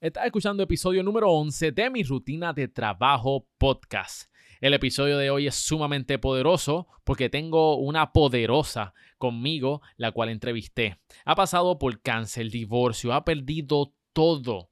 Estás escuchando episodio número 11 de mi rutina de trabajo podcast. El episodio de hoy es sumamente poderoso porque tengo una poderosa conmigo, la cual entrevisté. Ha pasado por cáncer, divorcio, ha perdido todo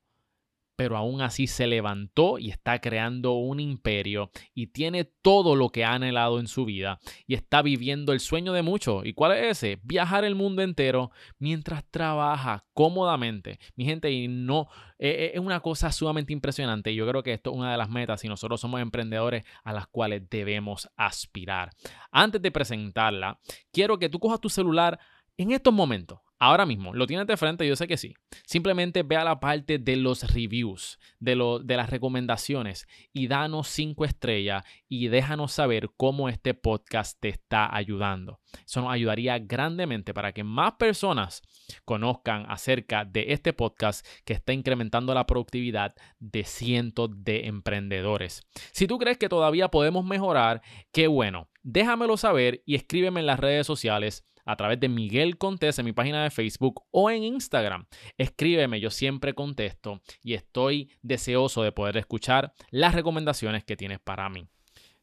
pero aún así se levantó y está creando un imperio y tiene todo lo que ha anhelado en su vida y está viviendo el sueño de muchos. ¿Y cuál es ese? Viajar el mundo entero mientras trabaja cómodamente. Mi gente, y no, e, e, es una cosa sumamente impresionante. Yo creo que esto es una de las metas y nosotros somos emprendedores a las cuales debemos aspirar. Antes de presentarla, quiero que tú cojas tu celular en estos momentos Ahora mismo, ¿lo tienes de frente? Yo sé que sí. Simplemente ve a la parte de los reviews, de, lo, de las recomendaciones y danos cinco estrellas y déjanos saber cómo este podcast te está ayudando. Eso nos ayudaría grandemente para que más personas conozcan acerca de este podcast que está incrementando la productividad de cientos de emprendedores. Si tú crees que todavía podemos mejorar, qué bueno. Déjamelo saber y escríbeme en las redes sociales a través de Miguel Contés en mi página de Facebook o en Instagram. Escríbeme, yo siempre contesto y estoy deseoso de poder escuchar las recomendaciones que tienes para mí.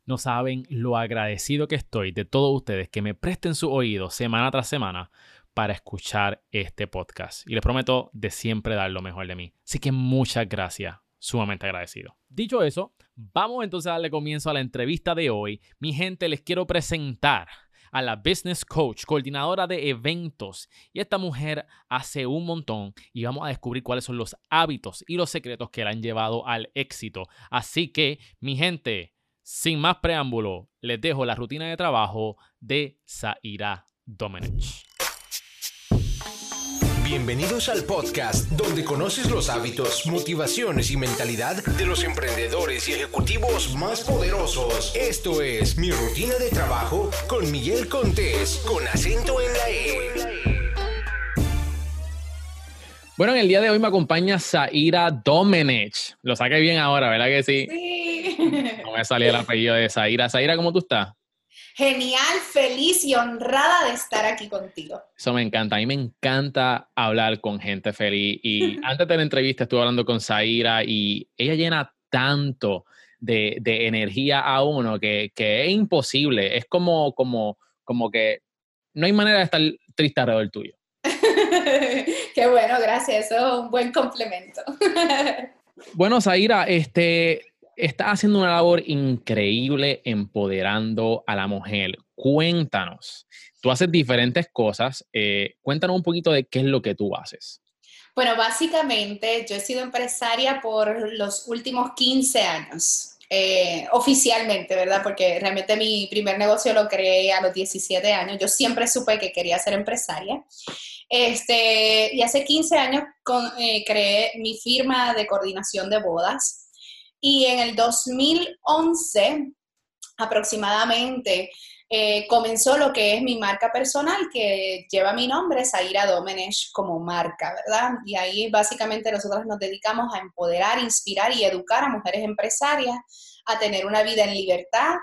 No saben lo agradecido que estoy de todos ustedes que me presten su oído semana tras semana para escuchar este podcast. Y les prometo de siempre dar lo mejor de mí. Así que muchas gracias, sumamente agradecido. Dicho eso, vamos entonces a darle comienzo a la entrevista de hoy. Mi gente, les quiero presentar a la business coach, coordinadora de eventos. Y esta mujer hace un montón y vamos a descubrir cuáles son los hábitos y los secretos que la han llevado al éxito. Así que, mi gente, sin más preámbulo, les dejo la rutina de trabajo de Zaira Domenech. Bienvenidos al podcast donde conoces los hábitos, motivaciones y mentalidad de los emprendedores y ejecutivos más poderosos. Esto es Mi Rutina de Trabajo con Miguel Contés, con acento en la E. Bueno, en el día de hoy me acompaña Zaira Domenech. Lo saqué bien ahora, ¿verdad que sí? Sí. No me salía el apellido de Zaira. Zaira, ¿cómo tú estás? Genial, feliz y honrada de estar aquí contigo. Eso me encanta. A mí me encanta hablar con gente feliz. Y antes de la entrevista estuve hablando con Zaira y ella llena tanto de, energía a uno que, es imposible. Es como, como, como que no hay manera de estar triste alrededor tuyo. Qué bueno, gracias. Eso es un buen complemento. bueno, Zaira, este, Estás haciendo una labor increíble empoderando a la mujer. Cuéntanos, tú haces diferentes cosas. Eh, cuéntanos un poquito de qué es lo que tú haces. Bueno, básicamente yo he sido empresaria por los últimos 15 años, eh, oficialmente, ¿verdad? Porque realmente mi primer negocio lo creé a los 17 años. Yo siempre supe que quería ser empresaria. Este, y hace 15 años eh, creé mi firma de coordinación de bodas y en el 2011 aproximadamente eh, comenzó lo que es mi marca personal, que lleva mi nombre, Zaira Domenech, como marca, ¿verdad? Y ahí básicamente nosotros nos dedicamos a empoderar, inspirar y educar a mujeres empresarias a tener una vida en libertad,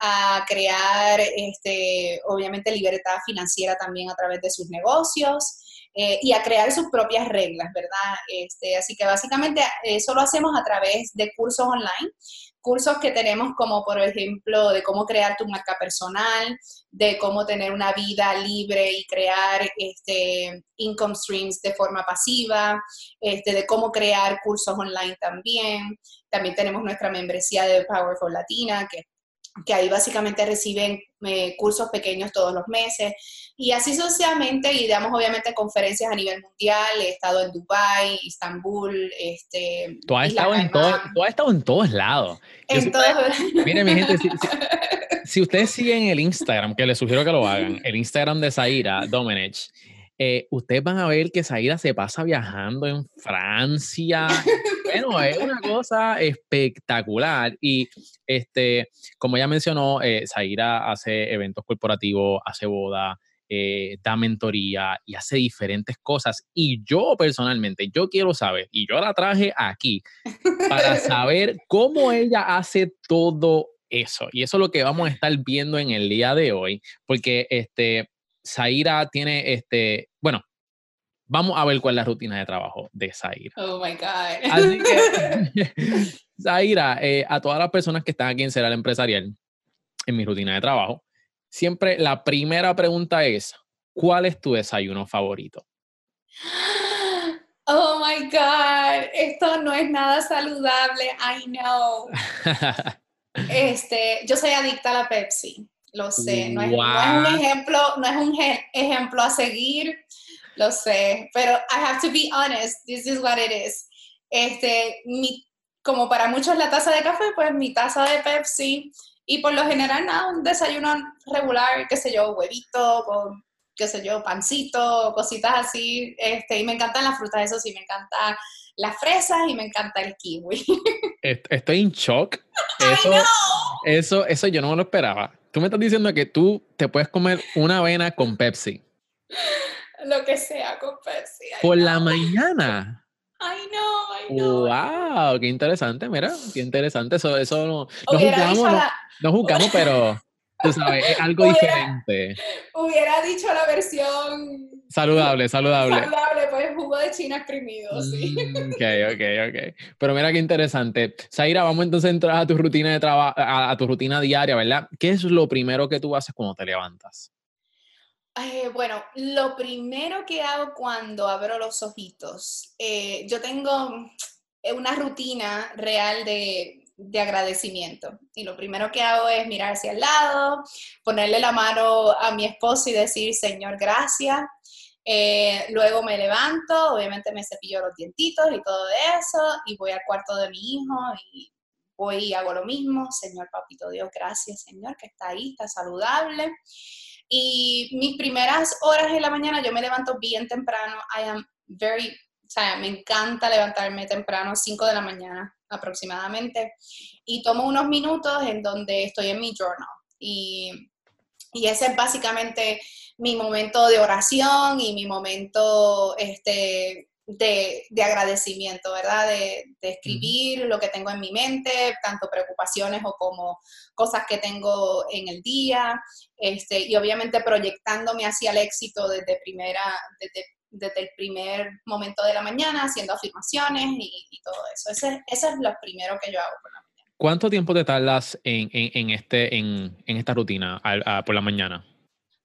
a crear, este, obviamente, libertad financiera también a través de sus negocios eh, y a crear sus propias reglas, ¿verdad? Este, así que básicamente eso lo hacemos a través de cursos online, cursos que tenemos como por ejemplo de cómo crear tu marca personal, de cómo tener una vida libre y crear este, income streams de forma pasiva, este, de cómo crear cursos online también. También tenemos nuestra membresía de Powerful Latina, que que ahí básicamente reciben eh, cursos pequeños todos los meses y así sucesivamente y damos obviamente conferencias a nivel mundial, he estado en Dubai, Estambul, este tú has, estado en, todo, tú has estado en todos lados. En todos Miren mi gente, si, ustedes siguen el Instagram, que les sugiero que lo hagan, el Instagram de Zaira Domenech, eh, ustedes van a ver que Zaira se pasa viajando en Francia. bueno, es una cosa espectacular. Y este, como ya mencionó, eh, Zaira hace eventos corporativos, hace boda, eh, da mentoría y hace diferentes cosas. Y yo personalmente, yo quiero saber, y yo la traje aquí para saber cómo ella hace todo eso. Y eso es lo que vamos a estar viendo en el día de hoy, porque este, Zaira tiene, este, bueno, vamos a ver cuál es la rutina de trabajo de Zaira. Oh my God. Así que, Zaira, eh, a todas las personas que están aquí en Cereal Empresarial, en mi rutina de trabajo, siempre la primera pregunta es, ¿cuál es tu desayuno favorito? Oh my God, esto no es nada saludable, I know. Este, yo soy adicta a la Pepsi, lo sé, no es, no es un ejemplo, no es un ejemplo a seguir, lo sé, pero I have to be honest, this is what it is. Este, mi, como para muchos la taza de café, pues mi taza de Pepsi y por lo general nada, un desayuno regular, qué sé yo, huevito con qué sé yo, pancito, cositas así, este, y me encantan las frutas, eso sí, me encanta las fresas y me encanta el kiwi. Estoy en shock. Eso, eso, eso yo no me lo esperaba. Tú me estás diciendo que tú te puedes comer una avena con Pepsi. Lo que sea con Pepsi. Por la mañana. Ay, no, no. Wow, qué interesante, mira, qué interesante. Eso, eso no, no juzgamos, pero Tú sabes, es algo diferente. Hubiera dicho la versión... Saludable, saludable. Saludable, pues jugo de china exprimido, sí. Mm, ok, ok, ok. Pero mira qué interesante. Zaira, vamos entonces a entrar a tu rutina de trabajo, a, tu rutina diaria, ¿verdad? ¿Qué es lo primero que tú haces cuando te levantas? Eh, bueno, lo primero que hago cuando abro los ojitos, eh, yo tengo una rutina real de de agradecimiento. Y lo primero que hago es mirar hacia el lado, ponerle la mano a mi esposo y decir, Señor, gracias. Eh, luego me levanto, obviamente me cepillo los dientitos y todo eso, y voy al cuarto de mi hijo y voy y hago lo mismo. Señor Papito Dios, gracias, Señor, que está ahí, está saludable. Y mis primeras horas en la mañana yo me levanto bien temprano. I am very, o sea, me encanta levantarme temprano, 5 de la mañana aproximadamente, y tomo unos minutos en donde estoy en mi journal. Y, y ese es básicamente mi momento de oración y mi momento este, de, de, agradecimiento, ¿verdad? De, de, escribir lo que tengo en mi mente, tanto preocupaciones o como cosas que tengo en el día, este, y obviamente proyectándome hacia el éxito desde primera, desde desde el primer momento de la mañana, haciendo afirmaciones y, todo eso. Ese, es lo primero que yo hago por la mañana. ¿Cuánto tiempo te tardas en, en, este, en, esta rutina por la mañana?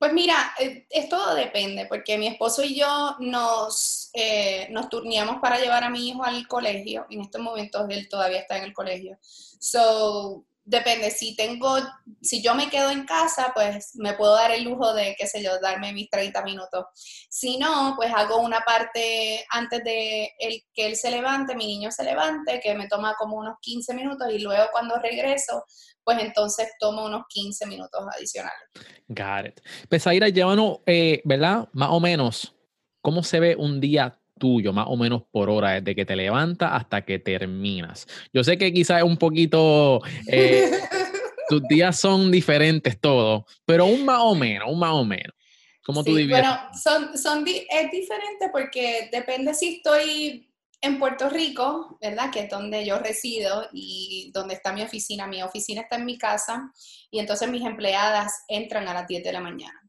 Pues mira, eh, es, todo depende, porque mi esposo y yo nos, eh, nos turneamos para llevar a mi hijo al colegio. En estos momentos él todavía está en el colegio. So, depende, si tengo, si yo me quedo en casa, pues me puedo dar el lujo de, qué sé yo, darme mis 30 minutos. Si no, pues hago una parte antes de el, que él se levante, mi niño se levante, que me toma como unos 15 minutos y luego cuando regreso, pues entonces tomo unos 15 minutos adicionales. Got it. Pesaira, llévanos, eh, ¿verdad? Más o menos, ¿cómo se ve un día tuyo, más o menos por hora, desde que te levantas hasta que terminas. Yo sé que quizás es un poquito, eh, tus días son diferentes todos, pero un más o menos, un más o menos. ¿Cómo tú divides? Bueno, son, son, es diferente porque depende si estoy en Puerto Rico, ¿verdad? Que es donde yo resido y donde está mi oficina. Mi oficina está en mi casa y entonces mis empleadas entran a las 10 de la mañana.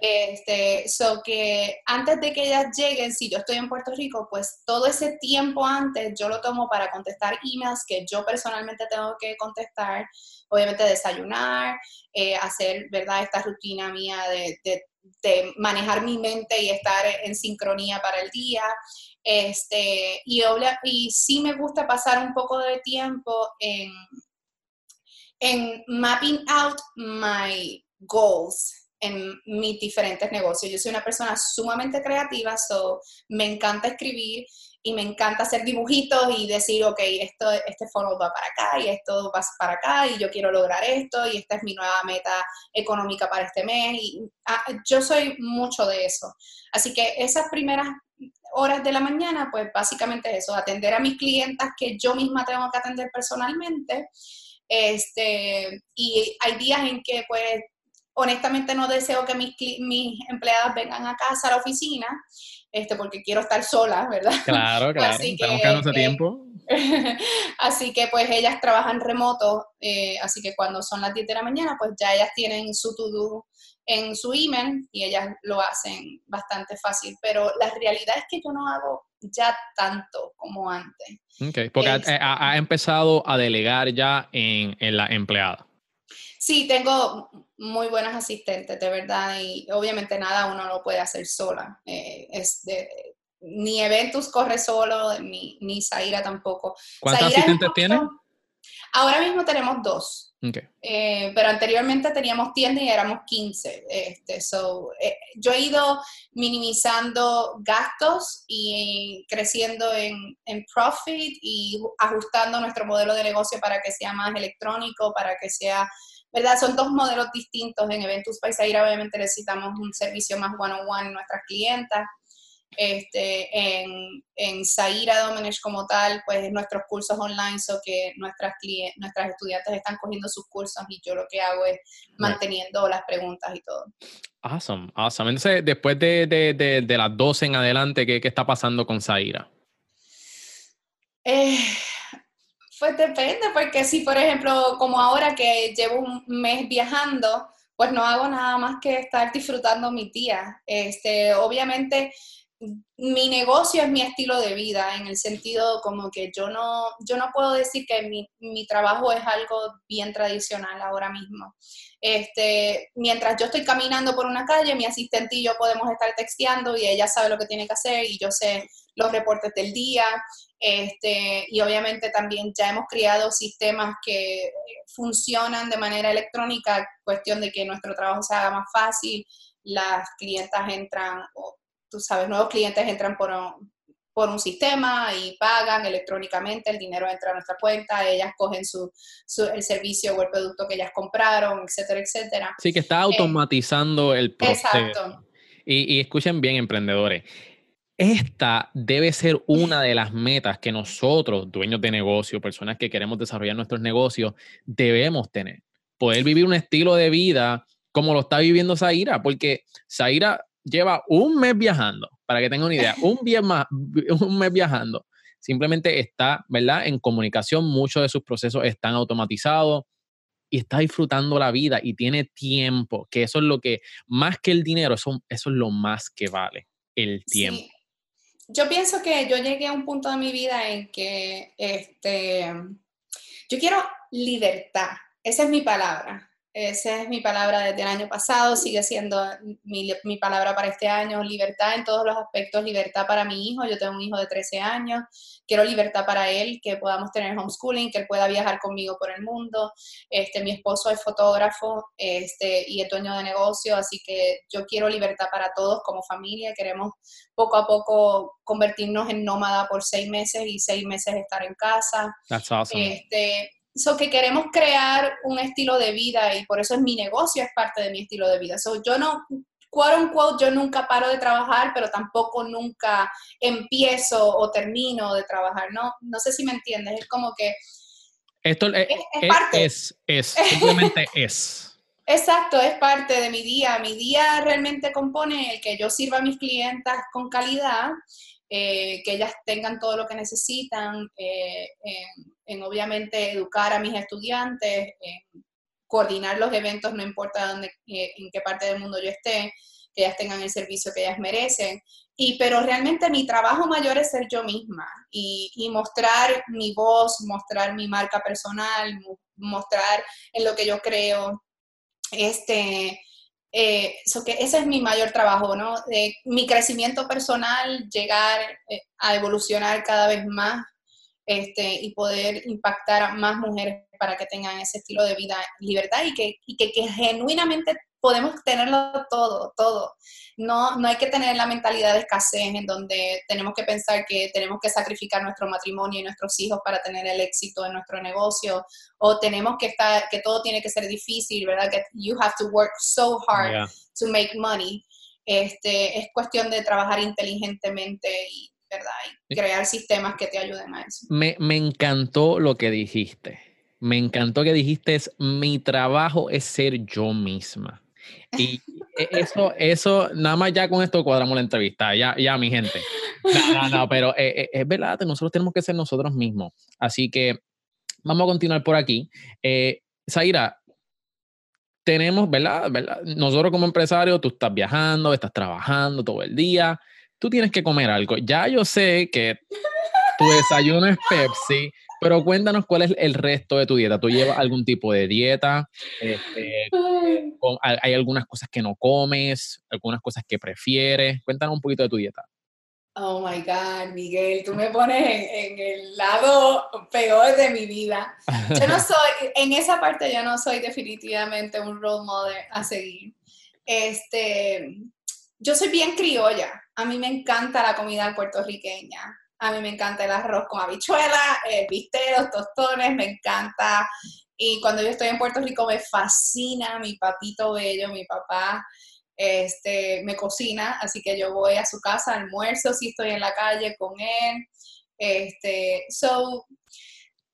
Este, so que antes de que ellas lleguen, si yo estoy en Puerto Rico, pues todo ese tiempo antes yo lo tomo para contestar emails que yo personalmente tengo que contestar, obviamente desayunar, eh, hacer, ¿verdad? Esta rutina mía de, de, manejar mi mente y estar en sincronía para el día. Este, y, y sí me gusta pasar un poco de tiempo en, en mapping out my goals en mis diferentes negocios. Yo soy una persona sumamente creativa, so me encanta escribir y me encanta hacer dibujitos y decir, ok, esto, este fondo va para acá y esto va para acá y yo quiero lograr esto y esta es mi nueva meta económica para este mes. Y, ah, yo soy mucho de eso. Así que esas primeras horas de la mañana, pues básicamente eso, atender a mis clientas que yo misma tengo que atender personalmente. Este, y hay días en que pues honestamente no deseo que mis, mis empleadas vengan a casa a la oficina, este, porque quiero estar sola, ¿verdad? Claro, claro, estamos quedando ese tiempo. Así que pues ellas trabajan remoto, eh, así que cuando son las 10 de la mañana, pues ya ellas tienen su to-do en su email y ellas lo hacen bastante fácil. Pero la realidad es que yo no hago ya tanto como antes. Ok, porque ha, este empezado a delegar ya en, en la empleada. Sí, tengo muy buenas asistentes, de verdad, y obviamente nada uno lo puede hacer sola. Eh, es de, ni Eventus corre solo, ni, ni Zaira tampoco. ¿Cuántos asistentes tiene? Ahora mismo tenemos dos. Eh, pero anteriormente teníamos tienda y éramos 15. Este, so, eh, yo he ido minimizando gastos y creciendo en, en, profit y ajustando nuestro modelo de negocio para que sea más electrónico, para que sea, ¿verdad? Son dos modelos distintos. En Eventus Paisaira obviamente necesitamos un servicio más one-on-one -on -one en nuestras clientas este, en, en Zaira Domenech como tal, pues nuestros cursos online, so que nuestras, nuestras estudiantes están cogiendo sus cursos y yo lo que hago es manteniendo las preguntas y todo. Awesome, awesome. Entonces, después de, de, de, las 12 en adelante, ¿qué, qué está pasando con Zaira? Eh, pues depende, porque si por ejemplo, como ahora que llevo un mes viajando, pues no hago nada más que estar disfrutando mi día. Este, obviamente mi negocio es mi estilo de vida, en el sentido como que yo no, yo no puedo decir que mi, mi trabajo es algo bien tradicional ahora mismo. Este, mientras yo estoy caminando por una calle, mi asistente y yo podemos estar texteando y ella sabe lo que tiene que hacer y yo sé los reportes del día. Este, y obviamente también ya hemos creado sistemas que funcionan de manera electrónica, cuestión de que nuestro trabajo se haga más fácil, las clientas entran, tú sabes, nuevos clientes entran por un, por un sistema y pagan electrónicamente, el dinero entra a nuestra cuenta, ellas cogen su, el servicio o el producto que ellas compraron, etcétera, etcétera. Sí, que está eh, automatizando el proceso. Exacto. Y, y escuchen bien, emprendedores. Esta debe ser una de las metas que nosotros, dueños de negocio, personas que queremos desarrollar nuestros negocios, debemos tener. Poder vivir un estilo de vida como lo está viviendo Zaira, porque Zaira lleva un mes viajando, para que tengan una idea, un, más, un mes viajando. Simplemente está, ¿verdad? En comunicación, muchos de sus procesos están automatizados y está disfrutando la vida y tiene tiempo, que eso es lo que, más que el dinero, eso, eso es lo más que vale, el tiempo. Yo pienso que yo llegué a un punto de mi vida en que este, yo quiero libertad, esa es mi palabra. Esa es mi palabra desde el año pasado, sigue siendo mi, mi, palabra para este año, libertad en todos los aspectos, libertad para mi hijo, yo tengo un hijo de 13 años, quiero libertad para él, que podamos tener homeschooling, que él pueda viajar conmigo por el mundo, este, mi esposo es fotógrafo este, y es dueño de negocio, así que yo quiero libertad para todos como familia, queremos poco a poco convertirnos en nómada por seis meses y seis meses estar en casa. That's awesome. Este, So que queremos crear un estilo de vida y por eso es mi negocio, es parte de mi estilo de vida. So yo no, quote unquote, yo nunca paro de trabajar, pero tampoco nunca empiezo o termino de trabajar. No, no sé si me entiendes, es como que... Esto es, es, parte. es, es, simplemente es. Exacto, es parte de mi día. Mi día realmente compone el que yo sirva a mis clientas con calidad eh, que ellas tengan todo lo que necesitan, eh, en, obviamente educar a mis estudiantes, en coordinar los eventos, no importa dónde, eh, en qué parte del mundo yo esté, que ellas tengan el servicio que ellas merecen. Y, pero realmente mi trabajo mayor es ser yo misma y, y mostrar mi voz, mostrar mi marca personal, mostrar en lo que yo creo. Este, eh, que ese es mi mayor trabajo, ¿no? mi crecimiento personal, llegar eh, a evolucionar cada vez más este, y poder impactar a más mujeres para que tengan ese estilo de vida, libertad y que, y que, que genuinamente podemos tenerlo todo, todo. No, no hay que tener la mentalidad de escasez en donde tenemos que pensar que tenemos que sacrificar nuestro matrimonio y nuestros hijos para tener el éxito en nuestro negocio o tenemos que estar, que todo tiene que ser difícil, ¿verdad? Que you have to work so hard to make money. Este, es cuestión de trabajar inteligentemente y, ¿verdad? y crear sistemas que te ayuden a eso. Me, me encantó lo que dijiste. Me encantó que dijiste, mi trabajo es ser yo misma. Y e, eso, eso, nada más ya con esto cuadramos la entrevista, ya, ya mi gente. No, no, no, pero eh, eh, es verdad, nosotros tenemos que ser nosotros mismos. Así que vamos a continuar por aquí. Eh, Zaira, tenemos, ¿verdad? ¿verdad? Nosotros como empresarios, tú estás viajando, estás trabajando todo el día, tú tienes que comer algo. Ya yo sé que tu desayuno es Pepsi, pero cuéntanos cuál es el resto de tu dieta. ¿Tú llevas algún tipo de dieta? Este, ¿Hay algunas cosas que no comes? ¿Algunas cosas que prefieres? Cuéntanos un poquito de tu dieta. Oh my God, Miguel, tú me pones en, el lado peor de mi vida. Yo no soy, en esa parte yo no soy definitivamente un role model a seguir. Este, yo soy bien criolla. A mí me encanta la comida puertorriqueña. A mí me encanta el arroz con habichuela, el bistec, tostones, me encanta. Y cuando yo estoy en Puerto Rico me fascina mi papito bello, mi papá este, me cocina, así que yo voy a su casa, almuerzo si estoy en la calle con él. Este, so,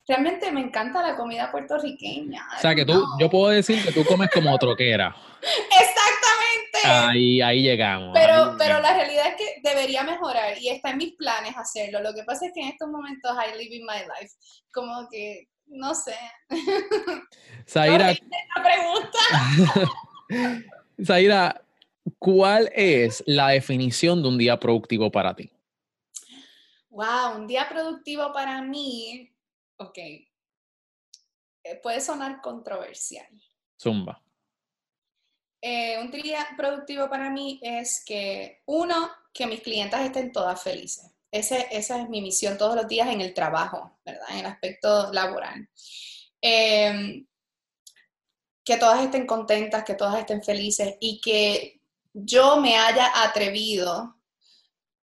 realmente me encanta la comida puertorriqueña. O sea, que tú, yo puedo decir que tú comes como troquera. Exactamente. Ahí, ahí llegamos. Pero, pero la realidad es que debería mejorar y está en mis planes hacerlo. Lo que pasa es que en estos momentos I live in my life. Como que, no sé. Zaira. pregunta. Zaira, ¿Cuál es la definición de un día productivo para ti? Wow, un día productivo para mí, ok, eh, puede sonar controversial. Zumba. Eh, un día productivo para mí es que, uno, que mis clientes estén todas felices. Ese, esa es mi misión todos los días en el trabajo, ¿verdad? En el aspecto laboral. Em, que todas estén contentas, que todas estén felices y que yo me haya atrevido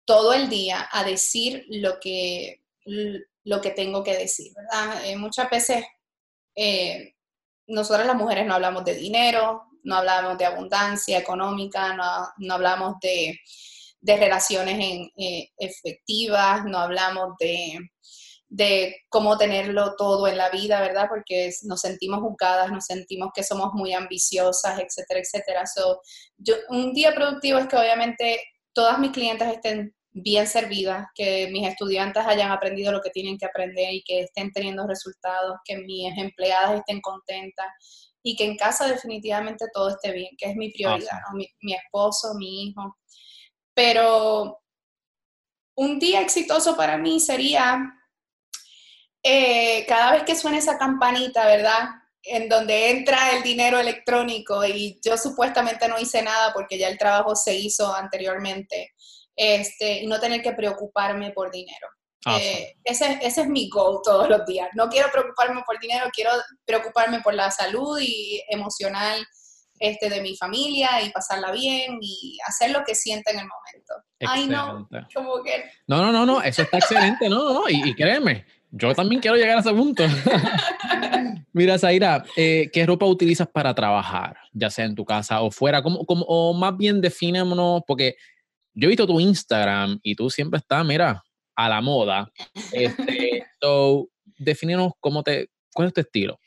todo el día a decir lo que, lo que tengo que decir, ¿verdad? Eh, muchas veces eh, nosotras las mujeres no hablamos de dinero, no hablamos de abundancia económica, no, hablamos de, relaciones eh, efectivas, no hablamos de, de cómo tenerlo todo en la vida, ¿verdad? Porque nos sentimos juzgadas, nos sentimos que somos muy ambiciosas, etcétera, etcétera. So, yo, un día productivo es que obviamente todas mis clientes estén bien servidas, que mis estudiantes hayan aprendido lo que tienen que aprender y que estén teniendo resultados, que mis empleadas estén contentas y que en casa definitivamente todo esté bien, que es mi prioridad, mi, mi esposo, mi hijo. Pero un día exitoso para mí sería eh, cada vez que suena esa campanita, ¿verdad? En donde entra el dinero electrónico y yo supuestamente no hice nada porque ya el trabajo se hizo anteriormente, este, y no tener que preocuparme por dinero. Eh, ese, ese, es mi goal todos los días. No quiero preocuparme por dinero, quiero preocuparme por la salud y emocional este, de mi familia y pasarla bien y hacer lo que sienta en el momento. Ay, no, como que... No, no, no, no, eso está excelente, no, no, no, y, y créeme, yo también quiero llegar a ese punto. Mira, Zaira, eh, ¿qué ropa utilizas para trabajar? Ya sea en tu casa o fuera, ¿Cómo, cómo, o más bien definémonos, porque yo he visto tu Instagram y tú siempre estás, mira, a la moda. Este, so, definenos cómo te, cuál es tu estilo.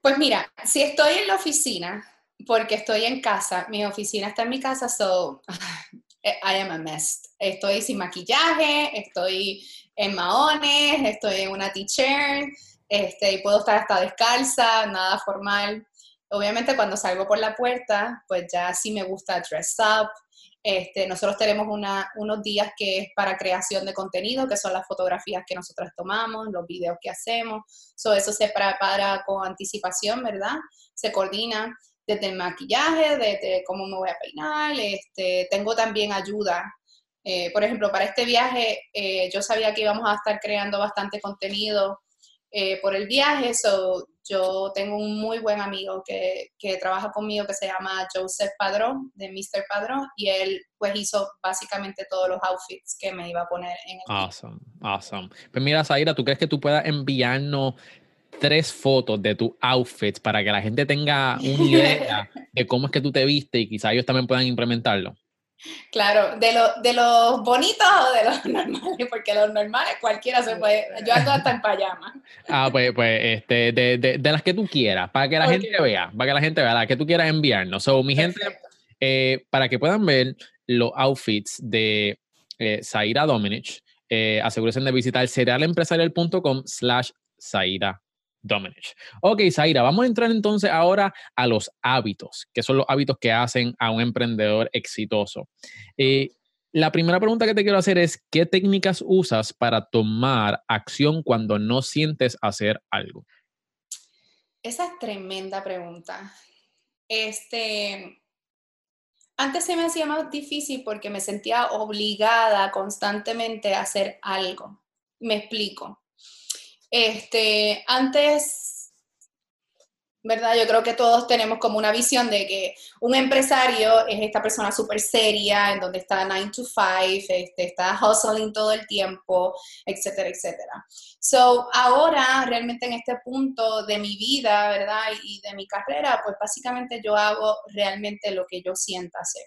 Pues mira, si estoy en la oficina, porque estoy en casa, mi oficina está en mi casa, so I am a mess. Estoy sin maquillaje, estoy en maones, estoy en una t-shirt, este, y puedo estar hasta descalza, nada formal. Obviamente cuando salgo por la puerta, pues ya sí me gusta dress up. Este, nosotros tenemos una, unos días que es para creación de contenido, que son las fotografías que nosotros tomamos, los videos que hacemos. So, eso se prepara con anticipación, ¿verdad? Se coordina desde el maquillaje, desde cómo me voy a peinar. Este, tengo también ayuda eh, por ejemplo, para este viaje eh, yo sabía que íbamos a estar creando bastante contenido eh, por el viaje, so yo tengo un muy buen amigo que, que, trabaja conmigo que se llama Joseph Padrón, de Mr. Padrón, y él pues hizo básicamente todos los outfits que me iba a poner en el Awesome, awesome. Pues mira, Zaira, ¿tú crees que tú puedas enviarnos tres fotos de tus outfits para que la gente tenga una idea de cómo es que tú te viste y quizá ellos también puedan implementarlo? Claro, de, lo, de los bonitos o de los normales, porque los normales cualquiera se puede, yo ando hasta en payama. Ah, pues, pues este, de, de, de las que tú quieras, para que la gente vea, para que la gente vea, las que tú quieras enviarnos. So, mi gente, eh, para que puedan ver los outfits de eh, Zaira Dominic, eh, asegúrense de visitar serialempresarial.com slash Zaira Domenech. Ok, Zaira, vamos a entrar entonces ahora a los hábitos, que son los hábitos que hacen a un emprendedor exitoso. Eh, la primera pregunta que te quiero hacer es, ¿qué técnicas usas para tomar acción cuando no sientes hacer algo? Esa es tremenda pregunta. Este, antes se me hacía más difícil porque me sentía obligada constantemente a hacer algo. Me explico. Este, antes ¿verdad? Yo creo que todos tenemos como una visión de que un empresario es esta persona súper seria, en donde está 9 to 5, este, está hustling todo el tiempo, etcétera, etcétera. So, ahora, realmente en este punto de mi vida, ¿verdad? Y de mi carrera, pues básicamente yo hago realmente lo que yo siento hacer.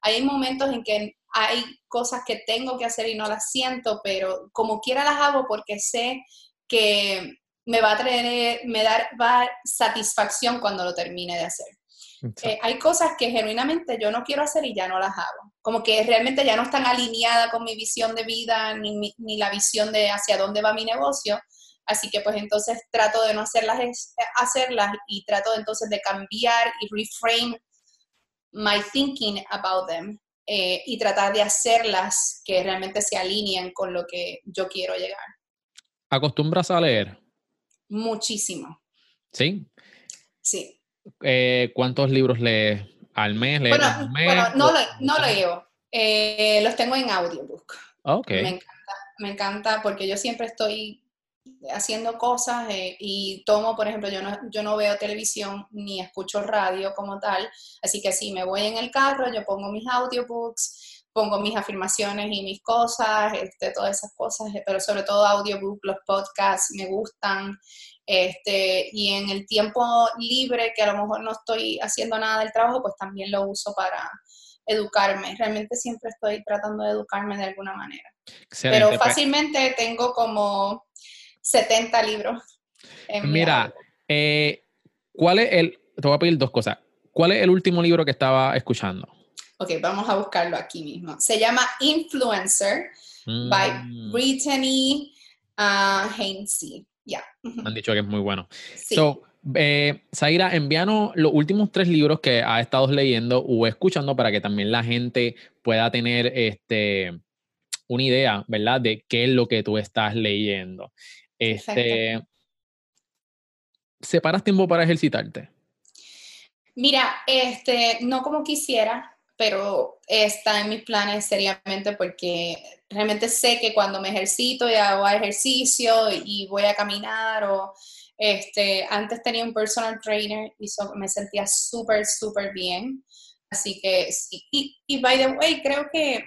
Hay momentos en que hay cosas que tengo que hacer y no las siento, pero como quiera las hago porque sé que me va a traer, me dar, va satisfacción cuando lo termine de hacer. Eh, hay cosas que genuinamente yo no quiero hacer y ya no las hago. Como que realmente ya no están alineadas con mi visión de vida ni, ni la visión de hacia dónde va mi negocio. Así que pues entonces trato de no hacerlas, hacerlas y trato entonces de cambiar y reframe my thinking about them eh, y tratar de hacerlas que realmente se alineen con lo que yo quiero llegar. ¿Acostumbras a leer? Muchísimo. ¿Sí? Sí. Eh, ¿Cuántos libros lees al mes? bueno, no, no leo. Eh, los tengo en audiobook. Okay. Me encanta, me encanta porque yo siempre estoy haciendo cosas eh, y tomo, por ejemplo, yo no, yo no veo televisión ni escucho radio como tal, así que si me voy en el carro, yo pongo mis audiobooks, pongo mis afirmaciones y mis cosas, este, todas esas cosas, pero sobre todo audiobook, los podcasts me gustan, este, y en el tiempo libre, que a lo mejor no estoy haciendo nada del trabajo, pues también lo uso para educarme. Realmente siempre estoy tratando de educarme de alguna manera. Pero pues. fácilmente tengo como 70 libros. Mira, eh, ¿cuál es el, te voy a pedir dos cosas. ¿Cuál es el último libro que estaba escuchando? Ok, vamos a buscarlo aquí mismo. Se llama Influencer by mm. Brittany uh, Hainsey. Ya. Han dicho que es muy bueno. So, eh, Zaira, envíanos los últimos tres libros que has estado leyendo o escuchando para que también la gente pueda tener este, una idea, ¿verdad? De qué es lo que tú estás leyendo. Este, ¿Separas tiempo para ejercitarte? Mira, este, no como quisiera, pero está en mis planes seriamente porque realmente sé que cuando me ejercito y hago ejercicio y voy a caminar o este, antes tenía un personal trainer y me sentía súper, súper bien. Así que sí, y, y, by the way, creo que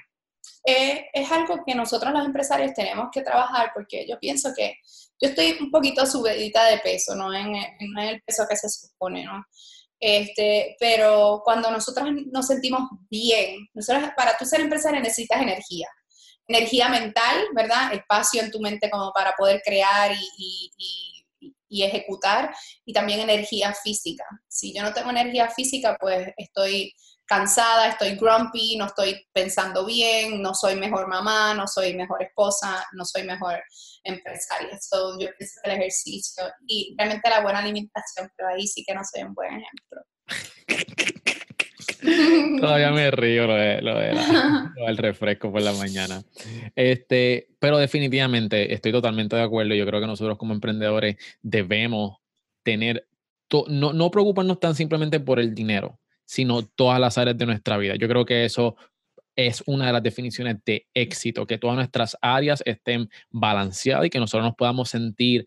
es algo que nosotros los empresarios tenemos que trabajar porque yo pienso que yo estoy un poquito subidita de peso, no en, en el peso que se supone, ¿no? Este, pero cuando nosotros nos sentimos bien, nosotros, para tú ser empresario necesitas energía, energía mental, ¿verdad? Espacio en tu mente como para poder crear y, ejecutar, y también energía física. Si yo no tengo energía física, pues estoy cansada, estoy grumpy, no estoy pensando bien, no soy mejor mamá, no soy mejor esposa, no soy mejor empresaria. So, yo pienso que el ejercicio y realmente la buena alimentación, pero ahí sí que no soy un buen ejemplo. Todavía me río lo, de, lo, del refresco por la mañana. Este, pero definitivamente estoy totalmente de acuerdo. Yo creo que nosotros como emprendedores debemos tener, no, no preocuparnos tan simplemente por el dinero, sino todas las áreas de nuestra vida. Yo creo que eso es una de las definiciones de éxito, que todas nuestras áreas estén balanceadas y que nosotros nos podamos sentir,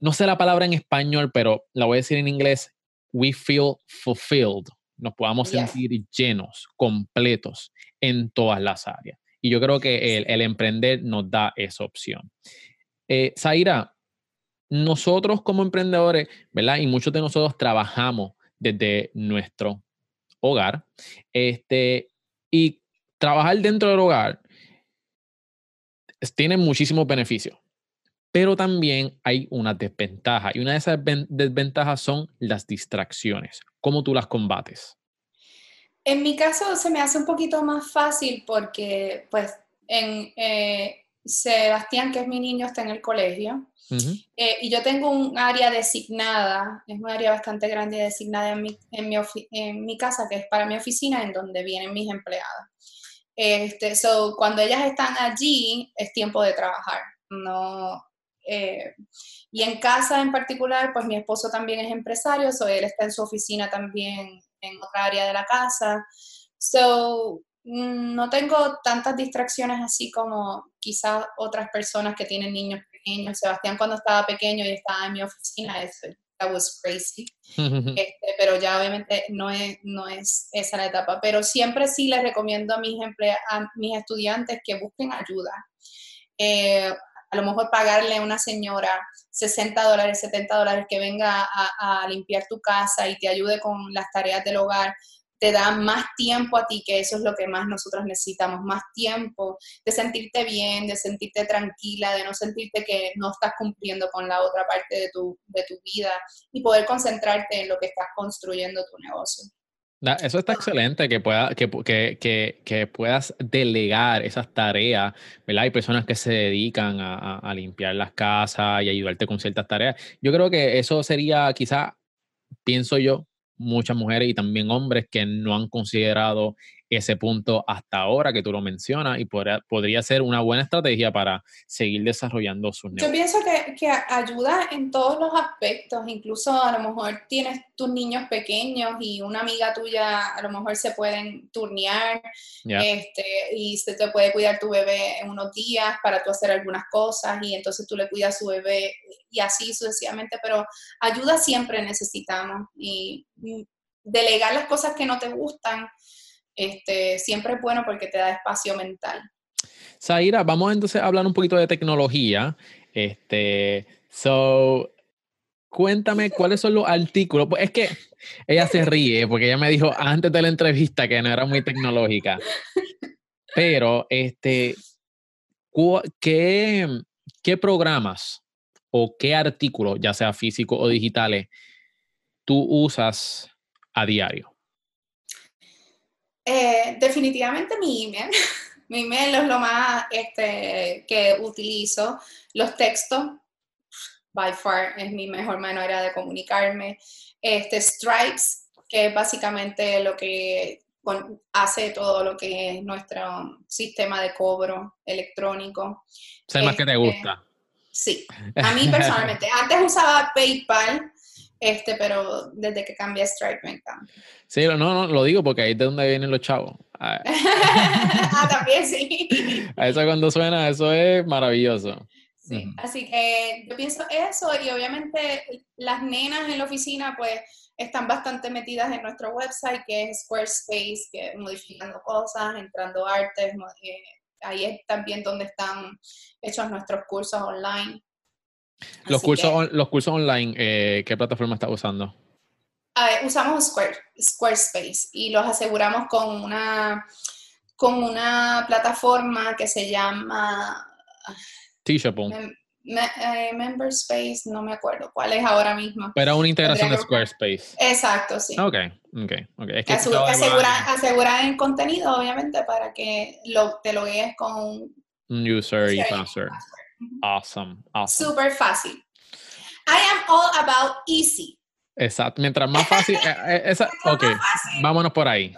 no sé la palabra en español, pero la voy a decir en inglés, we feel fulfilled, nos podamos sentir llenos, completos en todas las áreas. Y yo creo que el, emprender nos da esa opción. Eh, Zaira, nosotros como emprendedores, ¿verdad? Y muchos de nosotros trabajamos desde nuestro hogar. Este, y trabajar dentro del hogar tiene muchísimos beneficios, pero también hay una desventaja. Y una de esas desventajas son las distracciones. ¿Cómo tú las combates? En mi caso se me hace un poquito más fácil porque pues en, eh, Sebastián, que es mi niño, está en el colegio. Eh, y yo tengo un área designada, es un área bastante grande designada en mi, en mi, en mi casa, que es para mi oficina, en donde vienen mis empleadas. Este, so, cuando ellas están allí, es tiempo de trabajar. No, eh, y en casa en particular, pues mi esposo también es empresario, so él está en su oficina también en otra área de la casa. So, mm, no tengo tantas distracciones así como quizás otras personas que tienen niños Sebastián cuando estaba pequeño y estaba en mi oficina, eso that was crazy. Este, pero ya obviamente no es, no es esa la etapa. Pero siempre sí les recomiendo a mis, a mis estudiantes que busquen ayuda. Eh, a lo mejor pagarle a una señora 60 dólares, 70 dólares que venga a, a, limpiar tu casa y te ayude con las tareas del hogar, te da más tiempo a ti, que eso es lo que más nosotros necesitamos, más tiempo de sentirte bien, de sentirte tranquila, de no sentirte que no estás cumpliendo con la otra parte de tu, de tu vida y poder concentrarte en lo que estás construyendo tu negocio. Eso está excelente, que, pueda, que, que, que, puedas delegar esas tareas, ¿verdad? Hay personas que se dedican a, a, limpiar las casas y ayudarte con ciertas tareas. Yo creo que eso sería quizá, pienso yo, muchas mujeres y también hombres que no han considerado ese punto hasta ahora que tú lo mencionas y podría, podría ser una buena estrategia para seguir desarrollando sus negocios. Yo pienso que, que, ayuda en todos los aspectos, incluso a lo mejor tienes tus niños pequeños y una amiga tuya a lo mejor se pueden turnear este, y se te puede cuidar tu bebé en unos días para tú hacer algunas cosas y entonces tú le cuidas a su bebé y así sucesivamente, pero ayuda siempre necesitamos y delegar las cosas que no te gustan este, siempre es bueno porque te da espacio mental. Zaira, vamos entonces a hablar un poquito de tecnología. Este, so, cuéntame cuáles son los artículos. Pues es que ella se ríe porque ella me dijo antes de la entrevista que no era muy tecnológica. Pero, este, ¿qué, qué programas o qué artículos, ya sea físicos o digitales, tú usas a diario? Eh, definitivamente mi email. mi email es lo más este, que utilizo. Los textos, by far, es mi mejor manera de comunicarme. Este, Stripes, que es básicamente lo que hace todo lo que es nuestro sistema de cobro electrónico. Sé más que te este, gusta. Sí, a mí personalmente. Antes usaba PayPal, este, pero desde que cambié Stripe me encanta. Sí, no, no, lo digo porque ahí es de donde vienen los chavos. Ah, ah también sí. A eso cuando suena, eso es maravilloso. Sí, así que yo pienso eso y obviamente las nenas en la oficina pues están bastante metidas en nuestro website que es Squarespace, que modificando cosas, entrando artes, eh, ahí es también donde están hechos nuestros cursos online. Los cursos, los cursos online, eh, ¿qué plataforma estás usando? usamos Square, Squarespace y los aseguramos con una, con una plataforma que se llama... Teachable. Eh, Memberspace, no me acuerdo cuál es ahora mismo. Pero una integración de Squarespace. Exacto, sí. Ok, ok, ok. Es que asegurar, el contenido, obviamente, para que lo, te lo guíes con un user y password. Awesome, awesome. Super fácil. I am all about easy. Exacto. Mientras más fácil. Eh, eh, esa, ok, vámonos por ahí.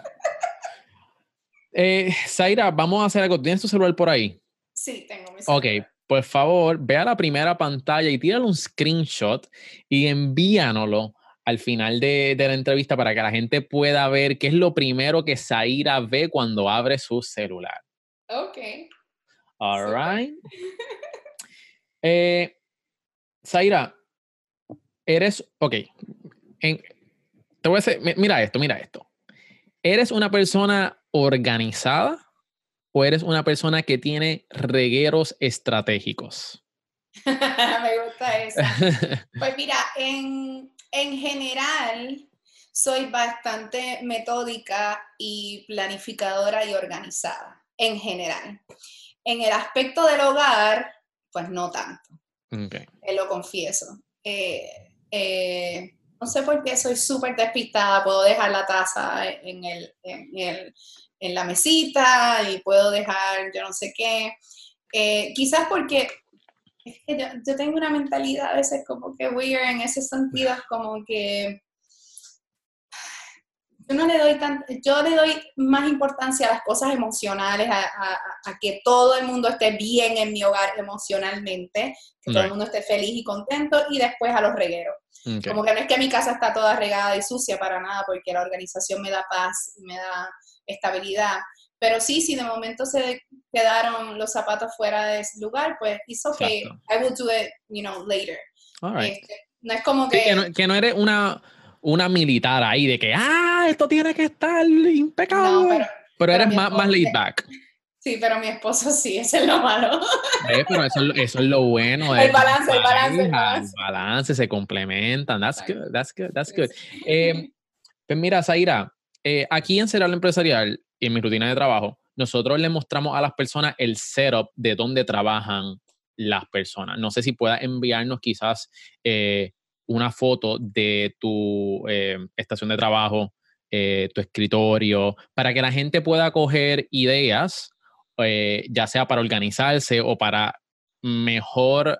Eh, Zaira, vamos a hacer algo. ¿Tienes tu celular por ahí? Sí, tengo mi celular. Ok, por favor, ve a la primera pantalla y tírale un screenshot y envíanoslo al final de, de, la entrevista para que la gente pueda ver qué es lo primero que Zaira ve cuando abre su celular. Ok. All right. Eh, Zaira, eres, ok, te voy a decir, mira esto, mira esto. ¿Eres una persona organizada o eres una persona que tiene regueros estratégicos? Me gusta eso. pues mira, en, en general soy bastante metódica y planificadora y organizada, en general. En el aspecto del hogar, pues no tanto. Okay. lo confieso. Eh, eh, no sé por qué soy súper despistada, puedo dejar la taza en, el, en, el, en, la mesita y puedo dejar yo no sé qué. Eh, quizás porque es que yo, yo tengo una mentalidad a veces como que weird en ese sentido, como que yo no le doy tan, yo le doy más importancia a las cosas emocionales, a, a- a que todo el mundo esté bien en mi hogar emocionalmente, que todo el mundo esté feliz y contento, y después a los regueros. Como que no es que mi casa está toda regada y sucia para nada, porque la organización me da paz, me da estabilidad. Pero sí, si de momento se quedaron los zapatos fuera de ese lugar, pues it's okay. Exacto. I will do it, you know, later. All right. Este, no es como Sí, que... que, no, que no eres una, una militar ahí de que, ah, esto tiene que estar impecable. no, pero, pero eres más, más laid back. sí, pero mi esposo sí, eso es lo malo. Pero eso, es lo- eso es lo bueno. El balance, el la balance, el balance. el balance, se complementan. That's good, that's good, that's good. Eh, pues mira, Zaira, eh, aquí en Serial Empresarial y en mi rutina de trabajo, nosotros le mostramos a las personas el setup de dónde trabajan las personas. No sé si puedas enviarnos quizás eh, una foto de tu eh, estación de trabajo, eh, tu escritorio, para que la gente pueda coger ideas, eh, ya sea para organizarse o para mejor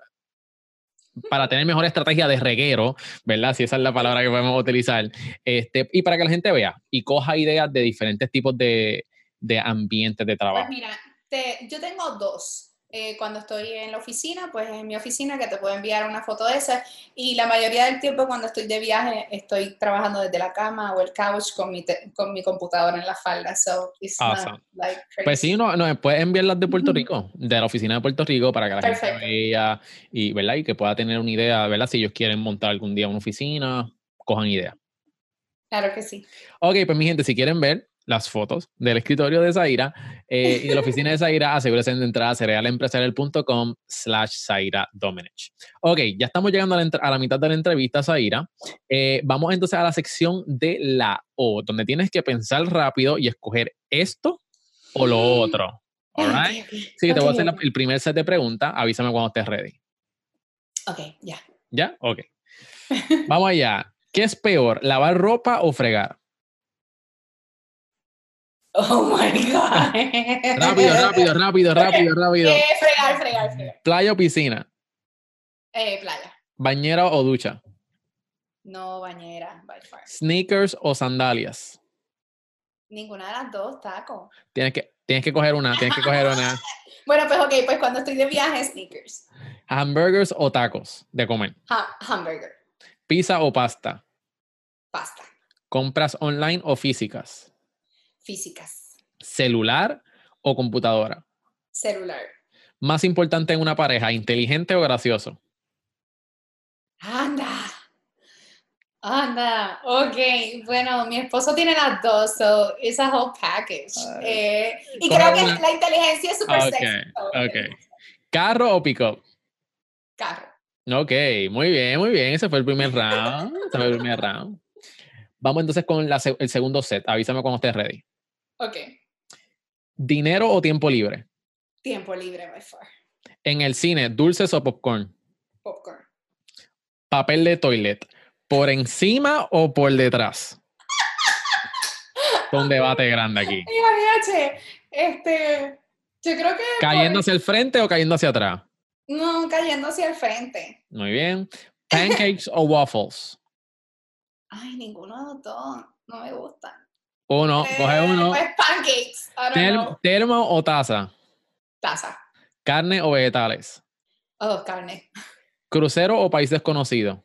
para tener mejor estrategia de reguero, ¿verdad? Si esa es la palabra que podemos utilizar. Este, y para que la gente vea y coja ideas de diferentes tipos de, de ambientes de Pues trabajo. mira, te- yo tengo dos. Eh, cuando estoy en la oficina, pues en mi oficina que te puedo enviar una foto de esa. Y la mayoría del tiempo cuando estoy de viaje, estoy trabajando desde la cama o el couch con mi, con mi computadora en la falda. So it's Awesome. not like crazy. Pues sí, no, no, puedes enviarlas de Puerto. Rico, de la oficina de Puerto Rico, para que la gente Perfecto. vea y, ¿verdad? y que pueda tener una idea, ¿verdad? Si ellos quieren montar algún día una oficina, cojan idea. Claro que sí. Ok, pues mi gente, si quieren ver las fotos del escritorio de Zaira eh, y de la oficina de Zaira, asegúrense de entrar a cerealempresarial.com slash Zaira Domenech. Ok, ya estamos llegando a la, entre- a la mitad de la entrevista, Zaira. Eh, vamos entonces a la sección de la O, donde tienes que pensar rápido y escoger esto o lo otro. All right? Que te voy a hacer la- el primer set de preguntas. Avísame cuando estés ready. Ok, ya. ¿Ya? Ok. Vamos allá. ¿Qué es peor, lavar ropa o fregar? Oh my God. Rápido, rápido, rápido, rápido, rápido. Eh, fregar, fregar, fregar. Playa o piscina, Eh, playa. bañera o ducha, No bañera, by far. sneakers o sandalias. Ninguna de las dos, taco. Tienes que, tienes que coger una, tienes que coger una. Bueno, pues ok, pues cuando estoy de viaje, sneakers. Hamburgers o tacos de comer. Ha- hamburger, Pizza o pasta. pasta, Compras online o físicas. Físicas, Celular o computadora. celular. Más importante en una pareja, inteligente o gracioso. Anda. Anda, ok. Bueno, mi esposo tiene las dos, so it's a whole package. Eh, y creo que una. la inteligencia es súper Ok, sexy. Carro o pick-up. Carro. Ok, muy bien, muy bien. Ese fue el primer round. Ese fue el primer round. Vamos entonces con la el segundo set. Avísame cuando estés ready. Ok. ¿Dinero o tiempo libre? Tiempo libre, by far. En el cine, dulces o popcorn. Popcorn. Papel de toilet. ¿Por encima o por detrás? Un debate grande aquí. Este, yo creo que... ¿Cayendo hacia el frente o cayendo hacia atrás? No, cayendo hacia el frente. Muy bien. ¿Pancakes o waffles? Ay, ninguno de los dos. No me gustan. Uno, coge Eh, uno. Pues pancakes. ¿Termo o taza? Taza. ¿Carne o vegetales? Oh, carne. ¿Crucero o país desconocido?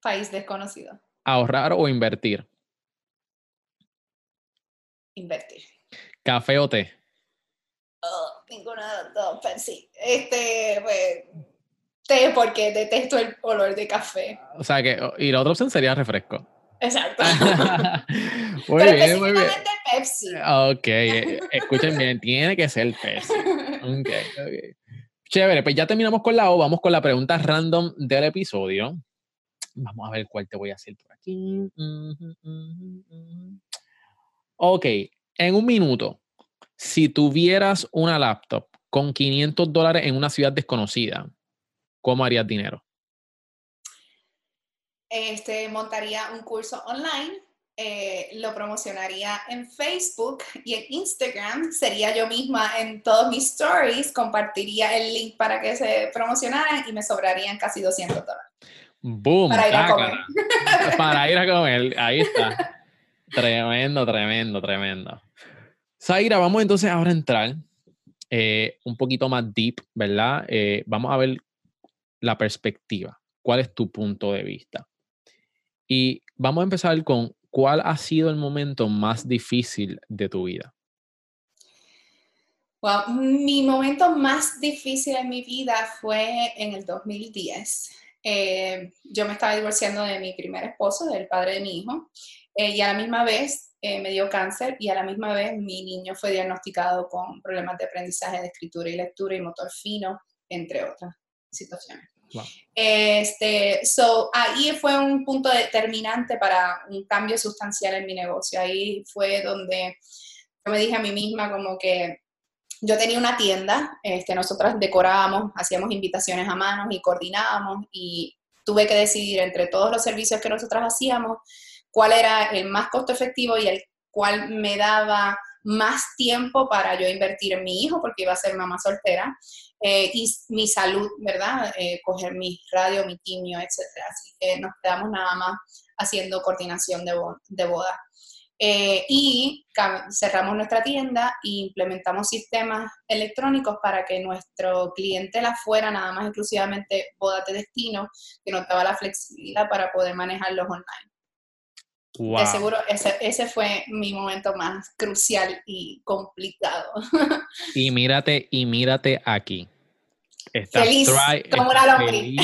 País desconocido. ¿Ahorrar o invertir? Invertir. ¿Café o té? Oh, ninguno de los dos, pero sí. Este, pues, té porque detesto el olor de café. O sea que, y la otra opción sería refresco. Exacto. muy pero bien, muy bien. Pepsi. Ok, eh, escuchen bien, tiene que ser Pepsi. Ok, ok. Chévere, pues ya terminamos con la O, vamos con la pregunta random del episodio. Vamos a ver cuál te voy a hacer por aquí. Ok, en un minuto, si tuvieras una laptop con 500 dólares en una ciudad desconocida, ¿cómo harías dinero? Este, montaría un curso online eh, lo promocionaría en Facebook y en Instagram. Sería yo misma en todos mis stories, compartiría el link para que se promocionaran y me sobrarían casi 200 dólares. ¡Boom! Para ir a comer. para ir a comer, ahí está. tremendo, tremendo, tremendo. Zaira, vamos entonces ahora a entrar eh, un poquito más deep, ¿verdad? Eh, vamos a ver la perspectiva. ¿Cuál es tu punto de vista? Y vamos a empezar con ¿cuál ha sido el momento más difícil de tu vida? Mi momento más difícil en mi vida fue en el 2010. Eh, yo me estaba divorciando de mi primer esposo, del padre de mi hijo, eh, y a la misma vez eh, me dio cáncer y a la misma vez mi niño fue diagnosticado con problemas de aprendizaje de escritura y lectura y motor fino, entre otras situaciones. Este, so, ahí fue un punto determinante para un cambio sustancial en mi negocio. Ahí fue donde yo me dije a mí misma como que yo tenía una tienda, este, nosotras decorábamos, hacíamos invitaciones a manos y coordinábamos y tuve que decidir entre todos los servicios que nosotras hacíamos cuál era el más costo efectivo y el cual me daba más tiempo para yo invertir en mi hijo porque iba a ser mamá soltera eh, y mi salud, ¿verdad? Eh, coger mi radio, mi quimio, etcétera. Así que nos quedamos nada más haciendo coordinación de, boda. Eh, y cerramos nuestra tienda e implementamos sistemas electrónicos para que nuestro cliente la fuera nada más exclusivamente boda de destino, que nos daba la flexibilidad para poder manejarlos online. De seguro ese, ese, fue mi momento más crucial y complicado. Y mírate, y mírate aquí. Estás feliz, como una lombriz.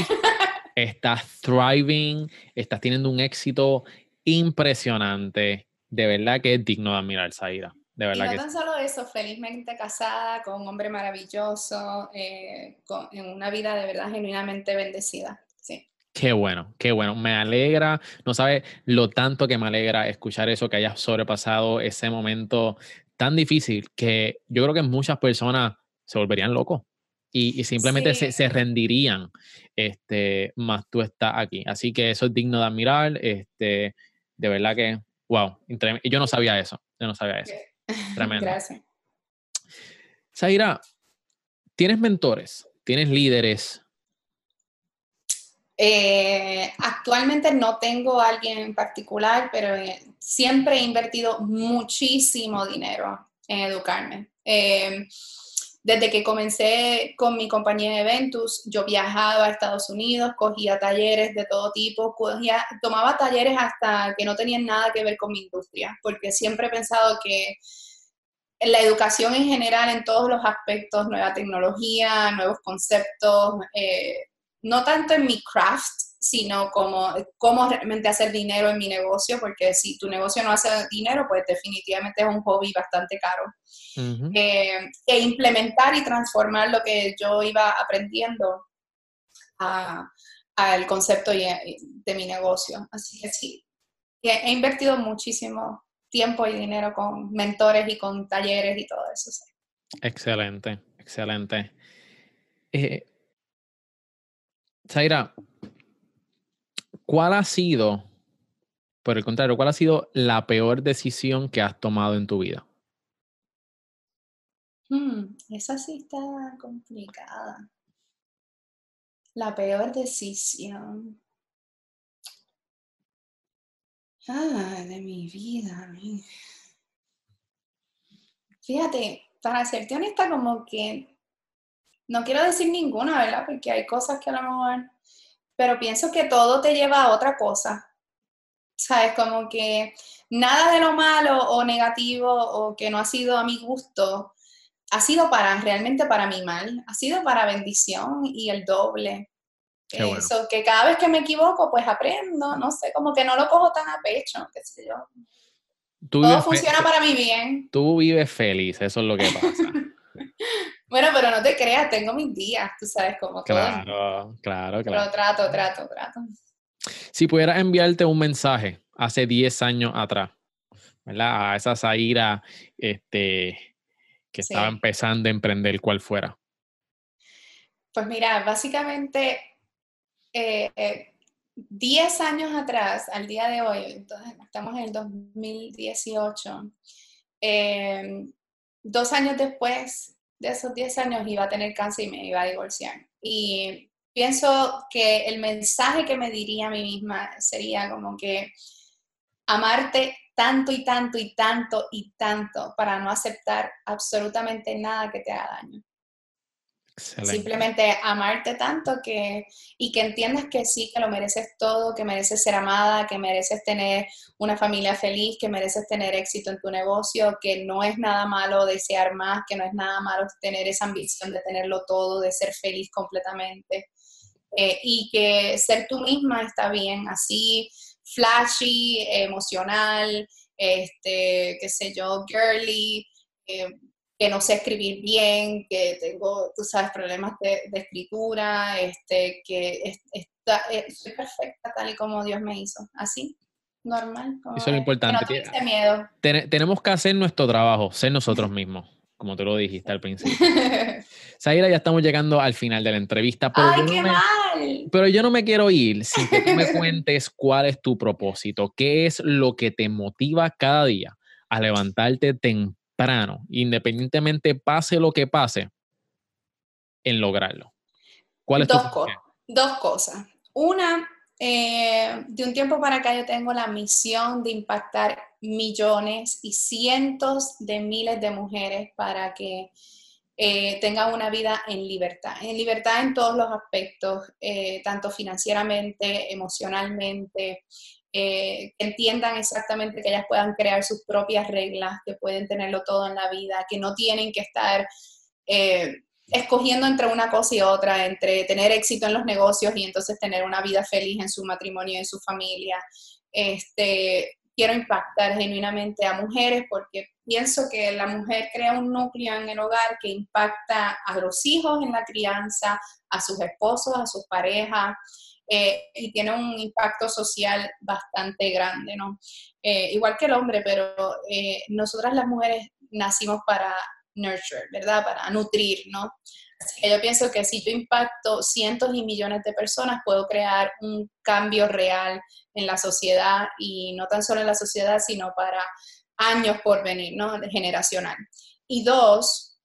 Estás thriving, estás teniendo un éxito impresionante. De verdad que es digno de admirar, Zaira. De verdad y no tan solo eso, felizmente casada con un hombre maravilloso, eh, con, en una vida de verdad genuinamente bendecida. Qué bueno, qué bueno. Me alegra, no sabes lo tanto que me alegra escuchar eso, que hayas sobrepasado ese momento tan difícil que yo creo que muchas personas se volverían locos y, simplemente se, rendirían, este, más tú estás aquí. Así que eso es digno de admirar, este, de verdad que, wow, yo no sabía eso, yo no sabía eso. Tremendo. Gracias. Zaira, ¿tienes mentores? ¿Tienes líderes? Eh, actualmente no tengo a alguien en particular, pero eh, siempre he invertido muchísimo dinero en educarme. Eh, desde que comencé con mi compañía de eventos, yo viajaba a Estados Unidos, cogía talleres de todo tipo, cogía, tomaba talleres hasta que no tenían nada que ver con mi industria, porque siempre he pensado que la educación en general, en todos los aspectos, nueva tecnología, nuevos conceptos, no tanto en mi craft, sino como cómo realmente hacer dinero en mi negocio, porque si tu negocio no hace dinero, pues definitivamente es un hobby bastante caro. Eh, e implementar y transformar lo que yo iba aprendiendo al concepto de mi negocio. Así que sí, he, invertido muchísimo tiempo y dinero con mentores y con talleres y todo eso. Excelente, excelente. Eh, Zaira, ¿cuál ha sido, por el contrario, cuál ha sido la peor decisión que has tomado en tu vida? Hmm, esa sí está complicada. La peor decisión. Ah, de mi vida. Fíjate, para serte honesta, como que no quiero decir ninguna, ¿verdad? Porque hay cosas que a lo mejor, pero pienso que todo te lleva a otra cosa. ¿Sabes? Como que nada de lo malo o negativo o que no ha sido a mi gusto ha sido para realmente para mi mal, ha sido para bendición y el doble. Eso, que cada vez que me equivoco, pues aprendo, no sé, como que no lo cojo tan a pecho, qué sé yo. Todo funciona para mi bien. Tú vives feliz, eso es lo que pasa. Bueno, pero no te creas, tengo mis días, tú sabes cómo Claro, claro, claro. Pero trato, trato, trato. Si pudiera enviarte un mensaje hace 10 años atrás, ¿verdad? A esa Zaira este, que estaba empezando a emprender, ¿cuál fuera? Pues mira, básicamente eh, eh, 10 años atrás, al día de hoy, entonces, estamos en el 2018, eh, dos años después de esos 10 años iba a tener cáncer y me iba a divorciar. Y pienso que el mensaje que me diría a mí misma sería como que amarte tanto y tanto y tanto y tanto para no aceptar absolutamente nada que te haga daño. Simplemente amarte tanto que, y que entiendas que sí, que lo mereces todo, que mereces ser amada, que mereces tener una familia feliz, que mereces tener éxito en tu negocio, que no es nada malo desear más, que no es nada malo tener esa ambición de tenerlo todo, de ser feliz completamente. Eh, y que ser tú misma está bien, así flashy, emocional, este, qué sé yo, girly, eh, que no sé escribir bien, que tengo, tú sabes, problemas de, escritura, este, que está, eh, soy perfecta tal y como Dios me hizo, así, normal. Eso es lo importante. Que no miedo. tenemos que hacer nuestro trabajo, ser nosotros mismos, como te lo dijiste al principio. Zaira, ya estamos llegando al final de la entrevista. Pero ¡Ay, qué mal! Pero yo no me quiero ir sin que tú me cuentes cuál es tu propósito, qué es lo que te motiva cada día a levantarte temprano independientemente pase lo que pase, en lograrlo? ¿Cuál es dos, dos cosas. Una, eh, de un tiempo para acá yo tengo la misión de impactar millones y cientos de miles de mujeres para que eh, tengan una vida en libertad, en libertad en todos los aspectos, eh, tanto financieramente, emocionalmente, eh, que entiendan exactamente que ellas puedan crear sus propias reglas, que pueden tenerlo todo en la vida, que no tienen que estar eh, escogiendo entre una cosa y otra, entre tener éxito en los negocios y entonces tener una vida feliz en su matrimonio en su familia. Este, quiero impactar genuinamente a mujeres porque pienso que la mujer crea un núcleo en el hogar que impacta a los hijos en la crianza, a sus esposos, a sus parejas, eh, y tiene un impacto social bastante grande, ¿no? Eh, igual que el hombre, pero eh, nosotras las mujeres nacimos para nurture, ¿verdad? Para nutrir, ¿no? Así que yo pienso que si yo impacto cientos y millones de personas, puedo crear un cambio real en la sociedad y no tan solo en la sociedad, sino para años por venir, ¿no? Generacional. Y dos,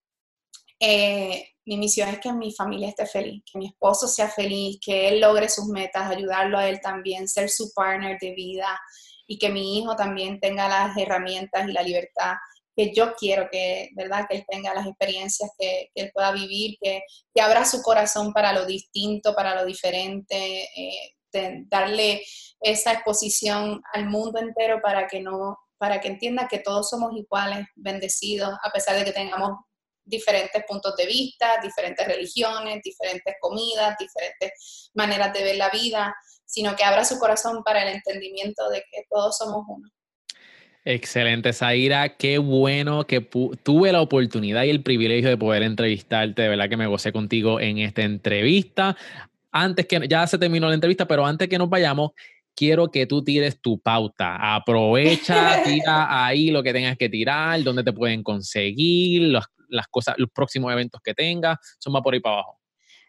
eh, mi misión es que mi familia esté feliz, que mi esposo sea feliz, que él logre sus metas, ayudarlo a él también, ser su partner de vida y que mi hijo también tenga las herramientas y la libertad que yo quiero que, ¿verdad? Que él tenga las experiencias que, él pueda vivir, que, que, abra su corazón para lo distinto, para lo diferente, eh, darle esa exposición al mundo entero para que no para que entienda que todos somos iguales, bendecidos, a pesar de que tengamos diferentes puntos de vista, diferentes religiones, diferentes comidas, diferentes maneras de ver la vida, sino que abra su corazón para el entendimiento de que todos somos uno. Excelente, Zaira. Qué bueno que tuve la oportunidad y el privilegio de poder entrevistarte. De verdad que me gocé contigo en esta entrevista. Antes que ya se terminó la entrevista, pero antes que nos vayamos, quiero que tú tires tu pauta. Aprovecha, tira ahí lo que tengas que tirar, dónde te pueden conseguir, los, las cosas, los próximos eventos que tenga, son más por ahí para abajo.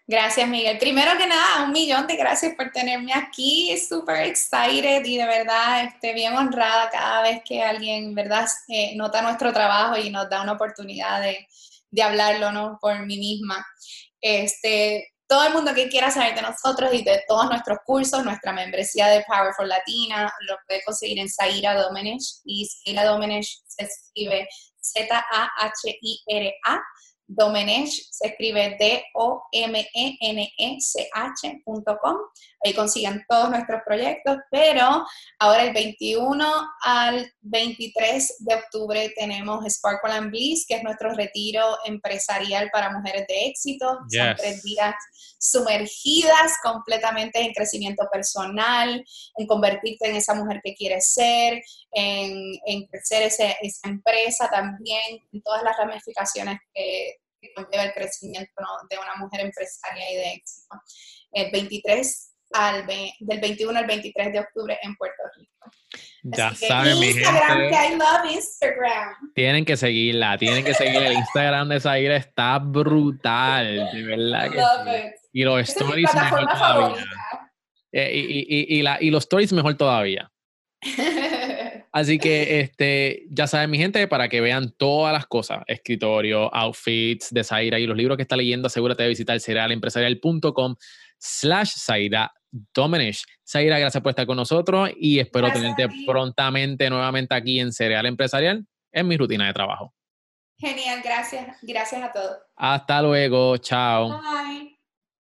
Gracias, Miguel. Primero que nada, un millón de gracias por tenerme aquí. Súper excited y de verdad este, bien honrada cada vez que alguien, ¿verdad?, eh, nota nuestro trabajo y nos da una oportunidad de, de hablarlo, ¿no?, por mí misma. Este, todo el mundo que quiera saber de nosotros y de todos nuestros cursos, nuestra membresía de Powerful Latina, lo puede conseguir en Zaira Domenech y Zaira Domenech se escribe Z-A-H-I-R-A. Domenech se escribe D-O-M-E-N-E-C-H.com. Ahí consiguen todos nuestros proyectos, pero ahora el 21 al 23 de octubre tenemos Sparkle and Bliss, que es nuestro retiro empresarial para mujeres de éxito. Son tres días sumergidas completamente en crecimiento personal, en convertirte en esa mujer que quieres ser, en, crecer esa empresa también, en todas las ramificaciones que, conlleva el crecimiento de una mujer empresaria y de éxito. El 23 al, del 21 al 23 de octubre en Puerto Rico. Ya saben, mi gente. I love Instagram. Tienen que seguirla, tienen que seguir el Instagram de Zaira, está brutal, de verdad que sí. Y los stories mejor todavía. Eh, y, y, la, y los stories mejor todavía. Así que este, ya saben, mi gente, para que vean todas las cosas, escritorio, outfits de Zaira y los libros que está leyendo, asegúrate de visitar cerealempresarial.com slash Zaira Dominish. Zaira, gracias por estar con nosotros y espero tenerte prontamente nuevamente aquí en Cereal Empresarial en mi rutina de trabajo. Genial, gracias. Gracias a todos. Hasta luego, chao. Bye.